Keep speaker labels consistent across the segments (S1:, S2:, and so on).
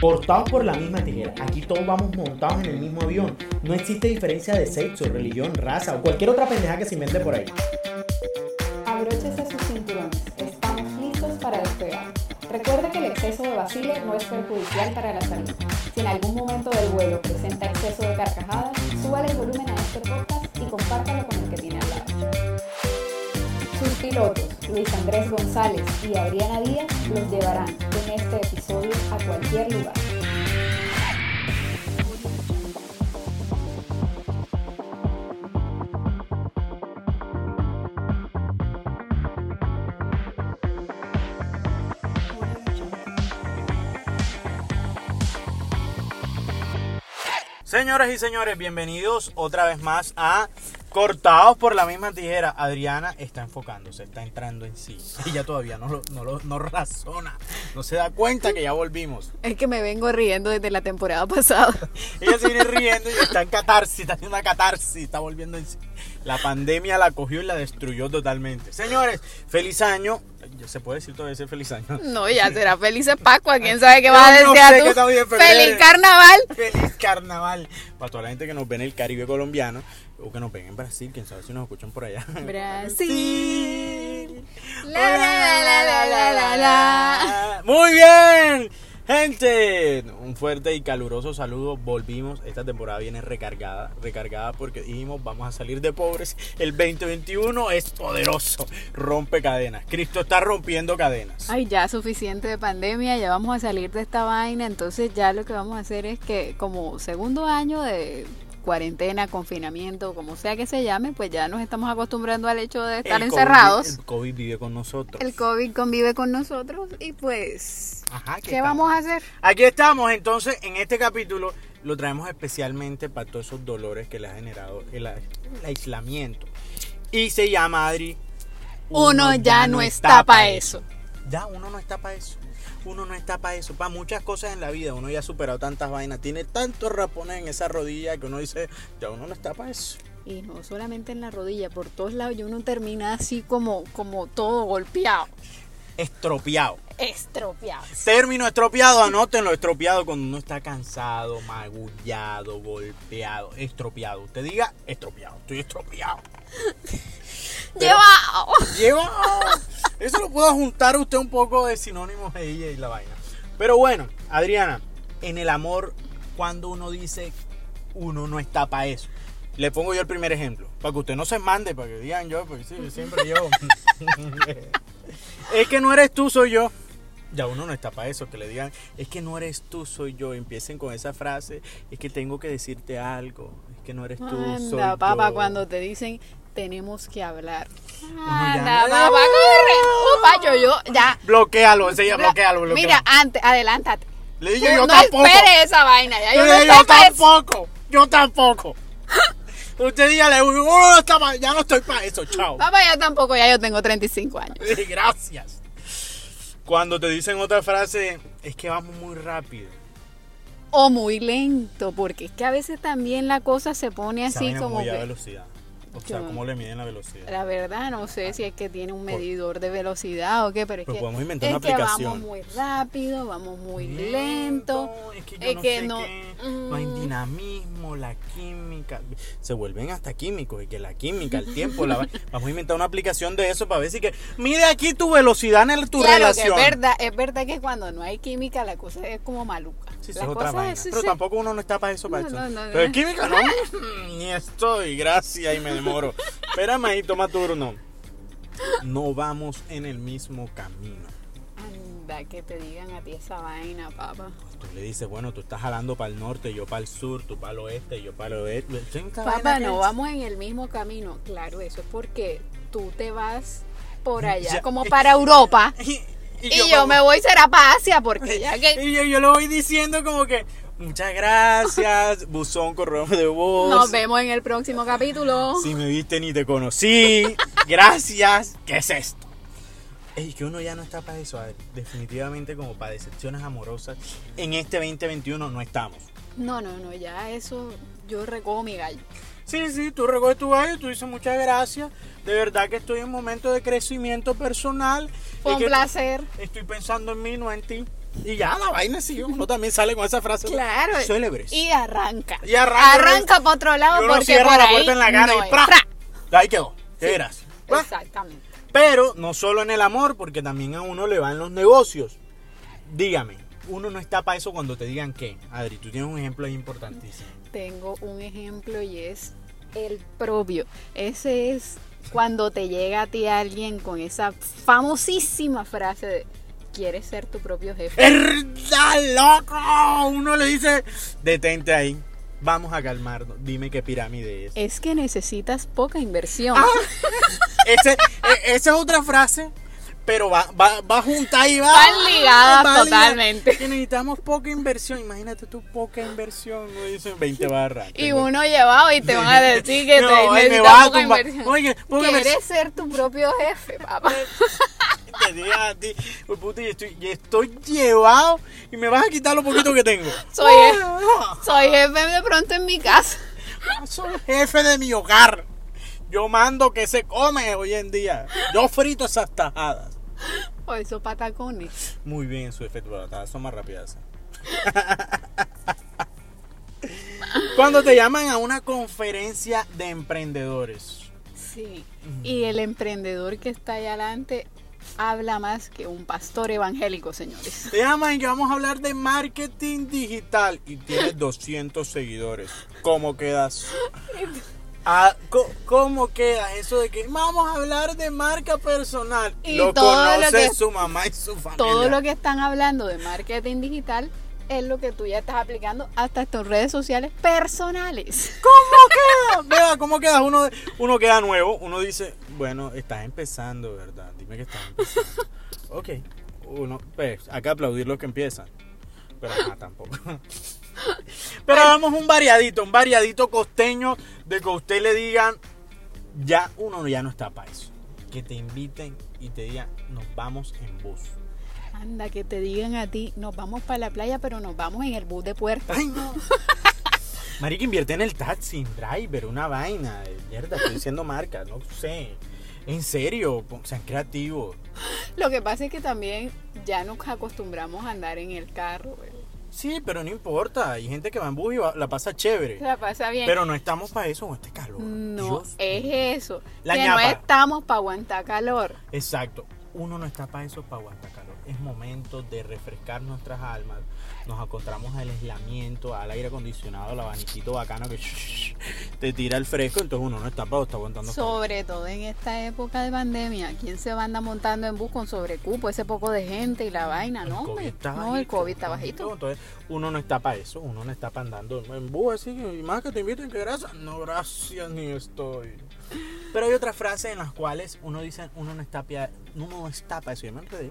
S1: Cortados por la misma tijera. Aquí todos vamos montados en el mismo avión. No existe diferencia de sexo, religión, raza o cualquier otra pendeja que se invente por ahí.
S2: Abróchese sus cinturones. Estamos listos para despegar. Recuerde que el exceso de vacile no es perjudicial para la salud. Si en algún momento del vuelo presenta exceso de carcajadas, súbale el volumen a este podcast y compártalo con el que tiene al lado. Sus pilotos, Luis Andrés González y Adriana Díaz, los llevarán en este episodio a cualquier lugar.
S1: Señoras y señores, bienvenidos otra vez más a Cortados por la misma tijera. Adriana está enfocándose, está entrando en sí. Ella todavía no, lo- no, lo- no razona, no se da cuenta que ya volvimos.
S3: Es que me vengo riendo desde la temporada pasada.
S1: Ella se viene riendo y está en catarsis, está haciendo una catarsis, está volviendo en sí. La pandemia la cogió y la destruyó totalmente. Señores, feliz año. Ya Se puede decir todavía ese feliz año.
S3: No, ya será feliz Pascua. ¿Quién sabe qué vas a
S1: Yo no sé
S3: tú?
S1: en febrero.
S3: ¡Feliz carnaval!
S1: Feliz carnaval. Para toda la gente que nos ve en el Caribe colombiano o que nos ven en Brasil, quién sabe si nos escuchan por allá.
S3: Brasil. La, la, la, la, la, la, la.
S1: Muy bien, gente. Un fuerte y caluroso saludo. Volvimos. Esta temporada viene recargada, recargada porque dijimos vamos a salir de pobres. El 2021 es poderoso, rompe cadenas. Cristo está rompiendo cadenas.
S3: Ay, ya suficiente de pandemia, ya vamos a salir de esta vaina, entonces ya lo que vamos a hacer es que como segundo año de cuarentena, confinamiento, como sea que se llame, pues ya nos estamos acostumbrando al hecho de estar
S1: El COVID
S3: encerrados.
S1: el COVID vive con nosotros.
S3: El COVID convive con nosotros y pues,
S1: Ajá,
S3: ¿qué
S1: estamos.
S3: vamos a hacer?
S1: Aquí estamos, entonces, en este capítulo lo traemos especialmente para todos esos dolores que le ha generado el, aislamiento. Y se llama Adri.
S3: Uno ya no está
S1: pa'
S3: para eso.
S1: Ya, uno no está para eso. Uno no está para eso. Para muchas cosas en la vida, uno ya ha superado tantas vainas. Tiene tantos rapones en esa rodilla que uno dice, ya uno no está para eso.
S3: Y no solamente en la rodilla, por todos lados y uno termina así como, como todo golpeado,
S1: Estropeado.
S3: estropeado.
S1: Término estropeado, anótenlo, estropeado cuando uno está cansado, magullado, golpeado, estropeado. Usted diga estropeado, estoy estropeado. Pero-
S3: ¡Llevado!
S1: Lleva. Eso lo puedo juntar usted un poco de sinónimos de ella y la vaina. Pero bueno, Adriana, en el amor, cuando uno dice uno no está para eso. Le pongo yo el primer ejemplo, para que usted no se mande, para que digan yo, porque sí, siempre yo. es que no eres tú, soy yo. Ya uno no está para eso, que le digan, es que no eres tú, soy yo. Empiecen con esa frase, es que tengo que decirte algo, es que no eres tú, soy
S3: Anda, papá,
S1: yo.
S3: cuando te dicen tenemos que hablar. Anda, papá, corre. Upa, yo, yo, ya.
S1: Bloquealo, enseguida, bloquealo, bloquealo.
S3: Mira, antes, adelántate.
S1: Le dije yo
S3: no
S1: tampoco.
S3: esperes esa vaina, ya yo
S1: Yo,
S3: no
S1: dije, yo tampoco. Yo tampoco. Usted dígale, "Oh, está ya no estoy para eso, chao.
S3: Papá, yo tampoco, ya yo tengo 35 años.
S1: Gracias. Cuando te dicen otra frase, es que vamos muy rápido.
S3: O muy lento, porque es que a veces también la cosa se pone así como
S1: muy a
S3: que...
S1: velocidad. O sea, ¿cómo le miden la velocidad?
S3: La verdad, no sé si es que tiene un medidor de velocidad o qué, pero es
S1: Pero
S3: que,
S1: podemos inventar
S3: es
S1: una
S3: que
S1: aplicación.
S3: vamos muy rápido, vamos muy lento.
S1: Es que yo
S3: es
S1: no
S3: que
S1: sé
S3: no-
S1: qué, no hay dinamismo, la química. Se vuelven hasta químicos. Y que la química, el tiempo, la... vamos a inventar una aplicación de eso para ver si que. Mide aquí tu velocidad en el- tu
S3: claro
S1: relación.
S3: que es verdad, es verdad que cuando no hay química la cosa es como maluca.
S1: Sí,
S3: la
S1: es otra
S3: cosa es- sí,
S1: Pero
S3: sí.
S1: tampoco uno no está para eso, para
S3: No,
S1: eso.
S3: no, no,
S1: Pero química no, ni estoy, gracias, y me demoro. Espérame ahí, toma turno. No vamos en el mismo camino.
S3: Que te digan a ti esa vaina, papá.
S1: Tú le dices, bueno, tú estás jalando para el norte, yo para el sur, tú para el oeste, yo para el oeste.
S3: Papá, no
S1: es-
S3: vamos en el mismo camino. Claro, eso es porque tú te vas por allá,
S1: Ya,
S3: como para Europa.
S1: Y,
S3: Y, yo, me voy será para Asia, porque ya que
S1: Y yo, yo lo voy diciendo como que, muchas gracias, buzón, correo de voz.
S3: nos vemos en el próximo capítulo.
S1: Si me viste ni te conocí. Gracias. ¿Qué es esto? Ey, que uno ya no está para eso. definitivamente como para decepciones amorosas. En este 2021 no estamos.
S3: No, no, no, ya eso yo recojo mi gallo.
S1: Sí, sí, tú recoges tu gallo, tú dices muchas gracias. De verdad que estoy en un momento de crecimiento personal. Y
S3: un
S1: que
S3: placer.
S1: Estoy pensando en mí, no en ti. Y ya la vaina sí, uno también sale con esa frase.
S3: Claro.
S1: Célebres.
S3: Y arranca.
S1: Y arranca.
S3: Arranca para otro lado
S1: Y uno
S3: porque
S1: cierra
S3: por
S1: la
S3: ahí
S1: puerta en la cara
S3: no
S1: y
S3: es.
S1: ¡pra! Ahí quedó. Qué. Pues,
S3: Exactamente.
S1: Pero no solo en el amor, porque también a uno le van los negocios. Dígame, uno no está para eso cuando te digan qué. Adri, tú tienes un ejemplo ahí importantísimo.
S3: Tengo un ejemplo y es el propio. Ese es cuando te llega a ti alguien con esa famosísima frase de ¿quieres ser tu propio jefe?
S1: ¡Verdad, loco! Uno le dice, detente ahí. Vamos a calmarnos. Dime qué pirámide es.
S3: Es que necesitas poca inversión.
S1: Ah. Ese- e- esa es otra frase, pero va, va, va junta y va.
S3: Van ligadas
S1: va ligada.
S3: totalmente.
S1: Que necesitamos poca inversión. Imagínate tú, poca inversión. No dicen 20 barras.
S3: Y
S1: Tengo-
S3: uno llevado y te van a decir que
S1: No,
S3: te necesitas
S1: va a
S3: poca
S1: tumbar.
S3: inversión.
S1: Oye, poca inversión.
S3: Quieres ser tu propio jefe, papá.
S1: Te diga a ti, "Uy, puta, y estoy, y estoy llevado y me vas a quitar lo poquito que tengo.
S3: Soy, soy jefe de pronto en mi casa.
S1: Soy jefe de mi hogar. Yo mando que se come hoy en día. Yo frito esas tajadas.
S3: O esos patacones.
S1: Muy bien, su efecto, tajadas son más rápidas. Cuando te llaman a una conferencia de emprendedores.
S3: Sí. Y el emprendedor que está allá adelante habla más que un pastor evangélico, señores.
S1: Te llaman y que vamos a hablar de marketing digital y tienes 200 seguidores. ¿Cómo quedas? Ah, ¿Cómo queda eso de que vamos a hablar de marca personal?
S3: Y
S1: lo
S3: todo lo
S1: conoce
S3: que-
S1: su mamá y su familia.
S3: Todo lo que están hablando de marketing digital es lo que tú ya estás aplicando hasta tus redes sociales personales.
S1: ¿Cómo queda? Vea, ¿cómo queda? Uno, uno queda nuevo, uno dice, bueno, estás empezando, ¿verdad? Dime que estás empezando. ok, uno, pues, acá aplaudir los que empiezan. Pero ajá, tampoco. Pero vamos un variadito, un variadito costeño de que usted le digan, ya uno ya no está para eso. Que te inviten y te digan, nos vamos en bus.
S3: Anda, que te digan a ti, nos vamos para la playa, pero nos vamos en el bus de puerta.
S1: Ay, no. Marica, invierte en el taxi, en driver, una vaina. Mierda, estoy diciendo marca, no sé. En serio, sean creativos.
S3: Lo que pasa es que también ya nos acostumbramos a andar en el carro. güey.
S1: Sí, pero no importa. Hay gente que va en bus y va- la pasa chévere.
S3: La pasa bien.
S1: Pero no estamos para eso con este calor.
S3: no,
S1: Dios
S3: es eso.
S1: La
S3: que
S1: ñapa.
S3: no estamos para aguantar calor.
S1: Exacto. Uno no está para eso, para aguantar calor. Es momento de refrescar nuestras almas. Nos encontramos al aislamiento, al aire acondicionado, al abaniquito bacano que te tira el fresco. Entonces uno no está para está aguantando.
S3: Sobre todo en esta época de pandemia, ¿quién se va a andar montando en bus con sobrecupo, ese poco de gente y la vaina?
S1: El
S3: No,
S1: COVID está
S3: no, el COVID está bajito.
S1: Entonces, uno no está para eso, uno no está para andando en bus así, y más que te inviten, que gracias. No, gracias, ni estoy. Pero hay otras frases en las cuales uno dice, uno no está, uno no está para eso. Yo me enredé.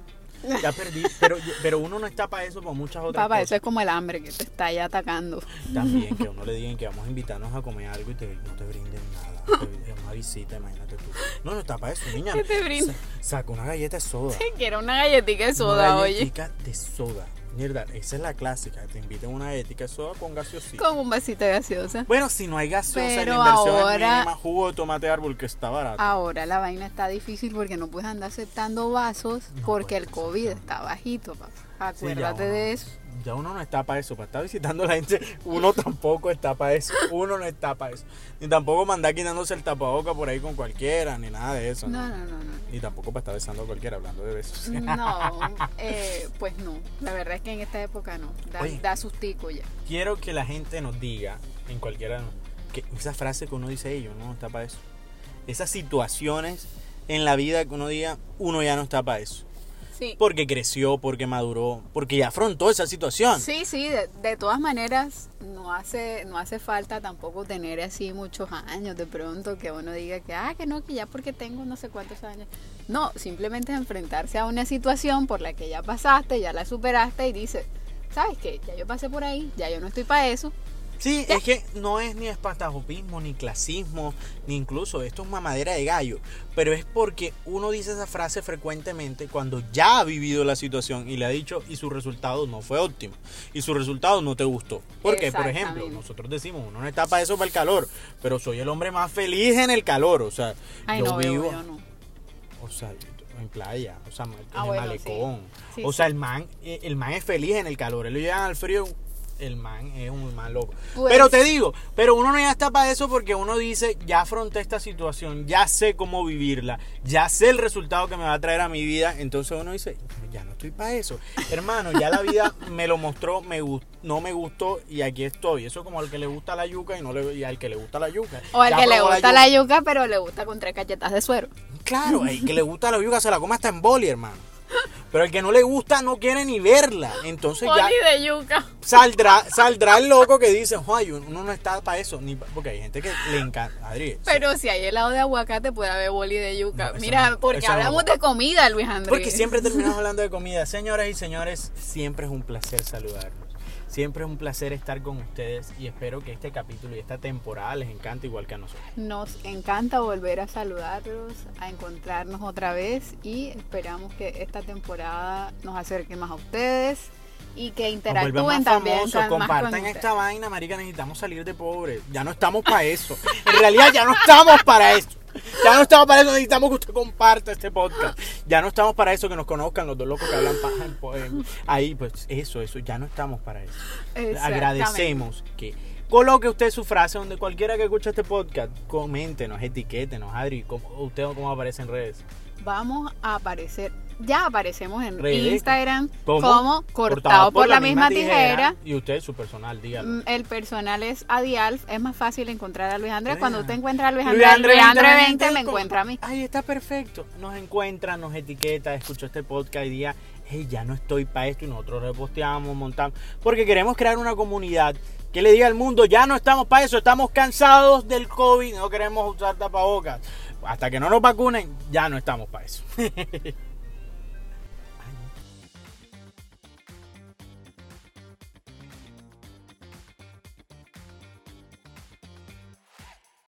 S1: Ya perdí, pero, pero uno no está para eso por muchas otras
S3: Papá, eso
S1: cosas.
S3: es como el hambre que te está ya atacando.
S1: También que a uno le digan que vamos a invitarnos a comer algo y te, no te brinden nada. Te, una visita, imagínate tú. No, no está para eso, niña.
S3: ¿Qué te brinda?
S1: Sa- Saca una galleta de soda.
S3: Quiero una galletita de soda,
S1: una
S3: oye.
S1: galletica de soda. Mierda, esa es la clásica. Te inviten una de soda con gaseosita.
S3: Con un vasito de gaseosa.
S1: Bueno, si no hay gaseosa y la
S3: Pero
S1: inversión
S3: ahora-
S1: es mínima, jugo de tomate de árbol que está barato.
S3: Ahora la vaina está difícil porque no puedes andar aceptando vasos
S1: No
S3: porque
S1: puedes
S3: el COVID
S1: aceptar.
S3: está bajito, papá.
S1: Sí, ya
S3: Acuérdate de eso.
S1: Ya uno no está para eso, para estar visitando a la gente, uno tampoco está para eso, uno no está para eso. Ni tampoco mandar quitándose el tapaboca por ahí con cualquiera, ni nada de eso.
S3: No, no, no, no.
S1: Ni tampoco para estar besando a cualquiera, hablando de besos.
S3: No, eh, pues no. La verdad es que en esta época no. Da,
S1: Oye.
S3: da sustico ya.
S1: Quiero que la gente nos diga, en cualquiera, que esa frase que uno dice, ellos no está para eso. Esas situaciones en la vida que uno diga, uno ya no está para eso.
S3: Sí.
S1: Porque creció, porque maduró, porque ya afrontó esa situación.
S3: Sí, sí, de, de todas maneras no hace no hace falta tampoco tener así muchos años de pronto que uno diga que ah que no que ya porque tengo no sé cuántos años. No, simplemente enfrentarse a una situación por la que ya pasaste, ya la superaste y dices, ¿sabes qué? Ya yo pasé por ahí, ya yo no estoy para eso.
S1: Sí, es que no es ni espantajopismo, ni clasismo, ni incluso esto es mamadera de gallo. Pero es porque uno dice esa frase frecuentemente cuando ya ha vivido la situación y le ha dicho y su resultado no fue óptimo. Y su resultado no te gustó. Porque, por ejemplo, nosotros decimos, uno no está para eso, para el calor. Pero soy el hombre más feliz en el calor. O sea,
S3: Ay,
S1: yo
S3: no,
S1: vivo.
S3: veo, no.
S1: O sea, en playa, o sea, en
S3: Ah,
S1: el
S3: bueno,
S1: malecón.
S3: sí. Sí,
S1: o sea, el man, eh, el man es feliz en el calor. Él llegan al frío, el man es un man loco.
S3: Pues-
S1: pero te digo, pero uno no ya está para eso porque uno dice, ya afronté esta situación, ya sé cómo vivirla, ya sé el resultado que me va a traer a mi vida. Entonces uno dice, ya no estoy para eso. Hermano, ya la vida me lo mostró, me no me gustó y aquí estoy. Eso como al que le gusta la yuca y, no le, y al que le gusta la yuca.
S3: O al
S1: Ya
S3: que le gusta la yuca, pero le gusta con tres cachetas de suero.
S1: Claro, el que le gusta la yuca se la come hasta en boli, hermano. Pero el que no le gusta no quiere ni verla. Entonces ya
S3: de yuca.
S1: saldrá, saldrá el loco que dice, "Ay, uno no está para eso. Ni pa-". porque hay gente que le encanta. Adri,
S3: Pero si hay helado de aguacate, puede haber boli de yuca.
S1: No,
S3: Mira,
S1: no,
S3: porque
S1: no.
S3: hablamos de comida, Luis Andrés.
S1: Porque siempre terminamos hablando de comida. Señoras y señores, siempre es un placer saludarlos. Siempre es un placer estar con ustedes y espero que este capítulo y esta temporada les encante igual que a nosotros.
S3: Nos encanta volver a saludarlos, a encontrarnos otra vez y esperamos que esta temporada nos acerque más a ustedes y que interactúen
S1: más
S3: también
S1: famosos,
S3: más
S1: compartan esta vaina, marica, necesitamos salir de pobres. Ya no estamos para eso. En realidad ya no estamos para eso. Ya no estamos para eso, necesitamos que usted comparta este podcast. Ya no estamos para eso, que nos conozcan los dos locos que hablan paja en ahí, pues eso, eso, ya no estamos para eso. Agradecemos que coloque usted su frase donde cualquiera que escuche este podcast, coméntenos, etiquétenos, Adri, ¿cómo- usted cómo aparece en redes.
S3: Vamos a aparecer, ya aparecemos en
S1: Redes.
S3: Instagram como cortado, por, la, misma tijera.
S1: Y usted, su personal, dígalo.
S3: Mm, El personal es Adialf. Es más fácil encontrar a Luis Andrés. Cuando usted encuentra a Luis
S1: Luis
S3: Andrés, Luis Andrés 20,
S1: 20,
S3: me encuentra a mí.
S1: Ahí está perfecto. Nos encuentra, nos etiqueta, escuchó este podcast y día, hey, ya no estoy para esto y nosotros reposteamos, montamos. Porque queremos crear una comunidad que le diga al mundo, ya no estamos para eso, estamos cansados del COVID, no queremos usar tapabocas. Hasta que no nos vacunen, ya no estamos para eso.